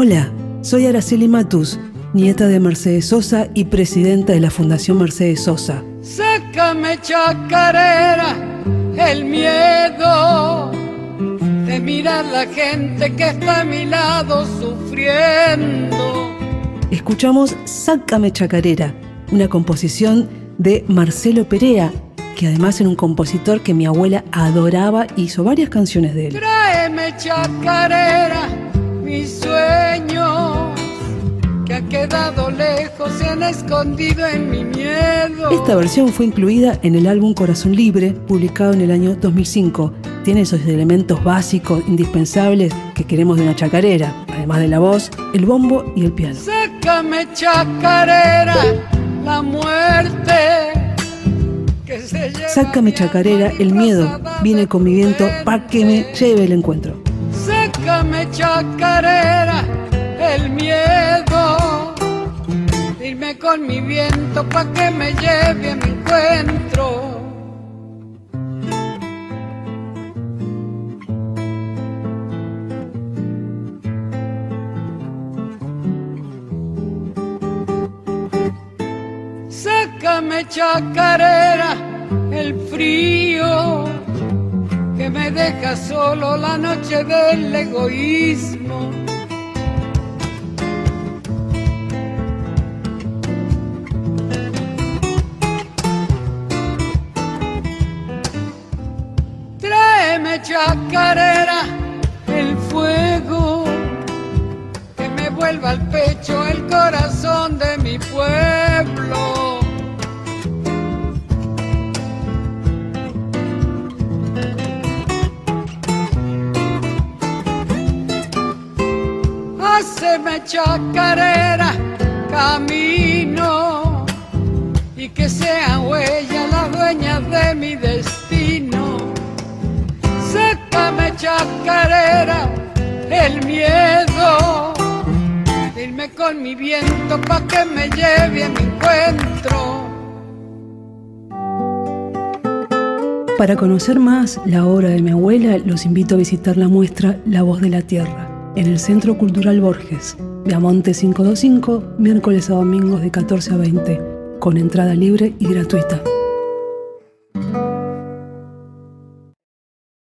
Hola, soy Araceli Matus, nieta de Mercedes Sosa y presidenta de la Fundación Mercedes Sosa. Sácame chacarera el miedo de mirar la gente que está a mi lado sufriendo. Escuchamos Sácame chacarera, una composición de Marcelo Perea, que además era un compositor que mi abuela adoraba y hizo varias canciones de él. Tráeme chacarera, mi sueño, que ha quedado lejos, se han escondido en mi miedo. Esta versión fue incluida en el álbum Corazón Libre, publicado en el año 2005. Tiene esos elementos básicos, indispensables que queremos de una chacarera, además de la voz, el bombo y el piano. Sácame chacarera, la muerte. Sácame chacarera, el miedo viene con mi viento pa' que me lleve el encuentro. Sácame chacarera, el miedo. Irme con mi viento pa' que me lleve a mi encuentro. Sácame chacarera, el frío que me deja solo la noche del egoísmo. Tráeme chacarera, el fuego que me vuelva al pecho Haceme chacarera, camino y que sean huellas las dueñas de mi destino. Sácame chacarera, el miedo, irme con mi viento pa' que me lleve a mi encuentro. Para conocer más la obra de mi abuela, los invito a visitar la muestra La Voz de la Tierra en el Centro Cultural Borges, de Amonte 525, miércoles a domingos de 14 a 20, con entrada libre y gratuita.